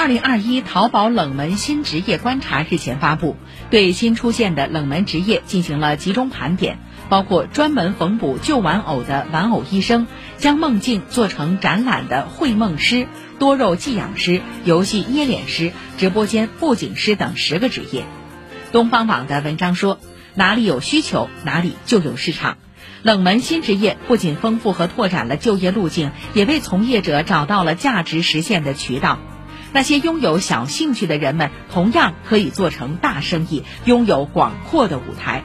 二零二一淘宝冷门新职业观察日前发布，对新出现的冷门职业进行了集中盘点，包括专门缝补旧玩偶的玩偶医生，将梦境做成展览的绘梦师、多肉寄养师、游戏捏脸师、直播间布景师等十个职业。东方网的文章说，哪里有需求，哪里就有市场。冷门新职业不仅丰富和拓展了就业路径，也为从业者找到了价值实现的渠道。那些拥有小兴趣的人们，同样可以做成大生意，拥有广阔的舞台。